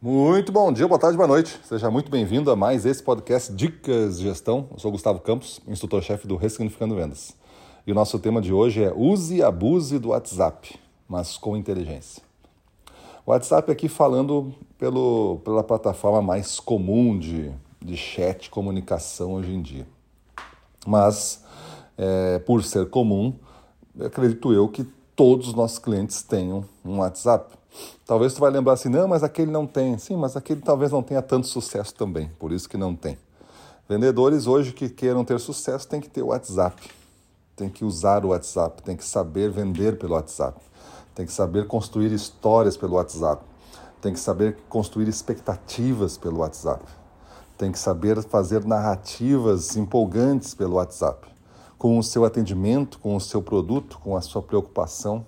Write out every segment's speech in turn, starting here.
Muito bom dia, boa tarde, boa noite. Seja muito bem-vindo a mais esse podcast Dicas de Gestão. Eu sou Gustavo Campos, instrutor-chefe do Ressignificando Vendas. E o nosso tema de hoje é use e abuse do WhatsApp, mas com inteligência. O WhatsApp aqui falando pelo, pela plataforma mais comum de, de chat, comunicação hoje em dia. Mas, é, por ser comum, acredito eu que todos os nossos clientes tenham um WhatsApp. Talvez tu vai lembrar assim, não, mas aquele não tem. Sim, mas aquele talvez não tenha tanto sucesso também, por isso que não tem. Vendedores hoje que queiram ter sucesso têm que ter o WhatsApp, tem que usar o WhatsApp, tem que saber vender pelo WhatsApp, tem que saber construir histórias pelo WhatsApp, tem que saber construir expectativas pelo WhatsApp, tem que saber fazer narrativas empolgantes pelo WhatsApp, com o seu atendimento, com o seu produto, com a sua preocupação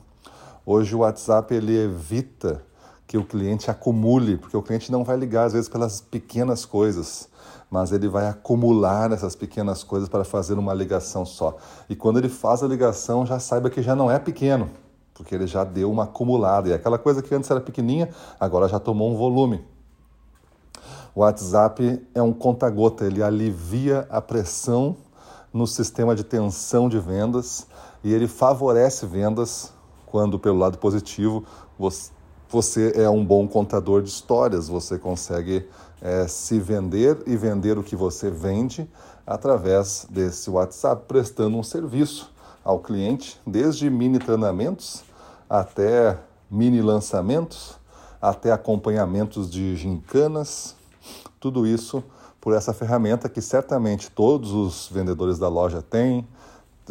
Hoje o WhatsApp ele evita que o cliente acumule, porque o cliente não vai ligar às vezes pelas pequenas coisas, mas ele vai acumular essas pequenas coisas para fazer uma ligação só. E quando ele faz a ligação, já saiba que já não é pequeno, porque ele já deu uma acumulada. E aquela coisa que antes era pequenininha, agora já tomou um volume. O WhatsApp é um conta-gota, ele alivia a pressão no sistema de tensão de vendas e ele favorece vendas quando, pelo lado positivo, você é um bom contador de histórias, você consegue é, se vender e vender o que você vende através desse WhatsApp, prestando um serviço ao cliente, desde mini treinamentos até mini lançamentos, até acompanhamentos de gincanas, tudo isso por essa ferramenta que certamente todos os vendedores da loja têm,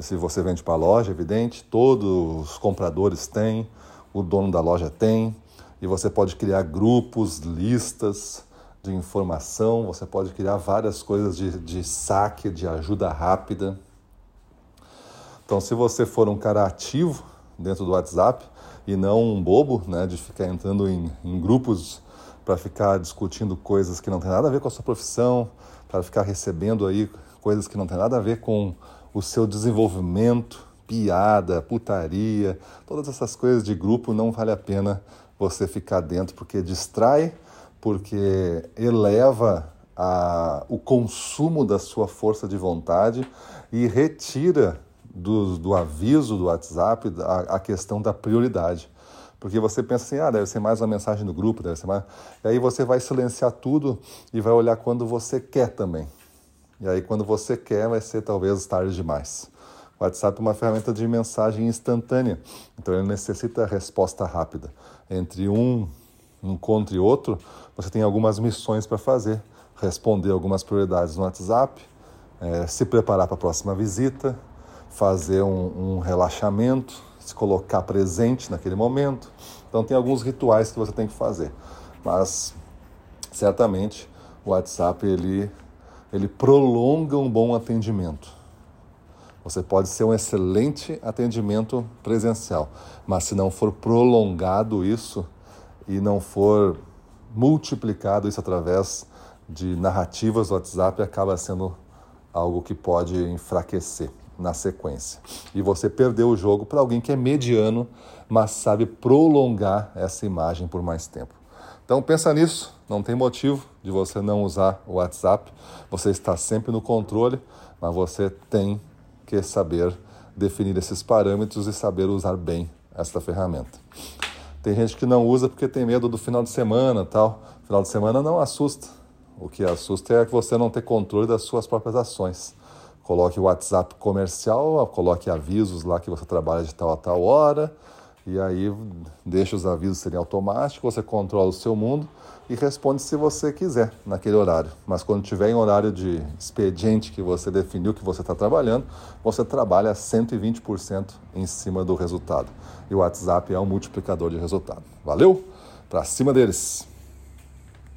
se você vende para a loja, evidente, todos os compradores têm, o dono da loja tem, e você pode criar grupos, listas de informação, você pode criar várias coisas de, de saque, de ajuda rápida. Então, se você for um cara ativo dentro do WhatsApp e não um bobo, né, de ficar entrando em, em grupos para ficar discutindo coisas que não tem nada a ver com a sua profissão, para ficar recebendo aí coisas que não tem nada a ver com o seu desenvolvimento, piada, putaria, todas essas coisas de grupo não vale a pena você ficar dentro porque distrai, porque eleva a, o consumo da sua força de vontade e retira do, do aviso do WhatsApp a, a questão da prioridade. Porque você pensa assim, ah, deve ser mais uma mensagem no grupo, deve ser mais. E aí você vai silenciar tudo e vai olhar quando você quer também. E aí, quando você quer, vai ser talvez tarde demais. O WhatsApp é uma ferramenta de mensagem instantânea, então ele necessita resposta rápida. Entre um encontro e outro, você tem algumas missões para fazer: responder algumas prioridades no WhatsApp, é, se preparar para a próxima visita, fazer um, um relaxamento, se colocar presente naquele momento. Então, tem alguns rituais que você tem que fazer, mas certamente o WhatsApp ele ele prolonga um bom atendimento. Você pode ser um excelente atendimento presencial, mas se não for prolongado isso e não for multiplicado isso através de narrativas do WhatsApp, acaba sendo algo que pode enfraquecer na sequência. E você perdeu o jogo para alguém que é mediano, mas sabe prolongar essa imagem por mais tempo. Então pensa nisso, não tem motivo de você não usar o WhatsApp. Você está sempre no controle, mas você tem que saber definir esses parâmetros e saber usar bem esta ferramenta. Tem gente que não usa porque tem medo do final de semana, tal. Final de semana não assusta. O que assusta é que você não ter controle das suas próprias ações. Coloque o WhatsApp comercial, coloque avisos lá que você trabalha de tal a tal hora e aí deixa os avisos serem automáticos, você controla o seu mundo e responde se você quiser naquele horário. Mas quando tiver em horário de expediente que você definiu que você está trabalhando, você trabalha 120% em cima do resultado. E o WhatsApp é um multiplicador de resultado. Valeu? Para cima deles!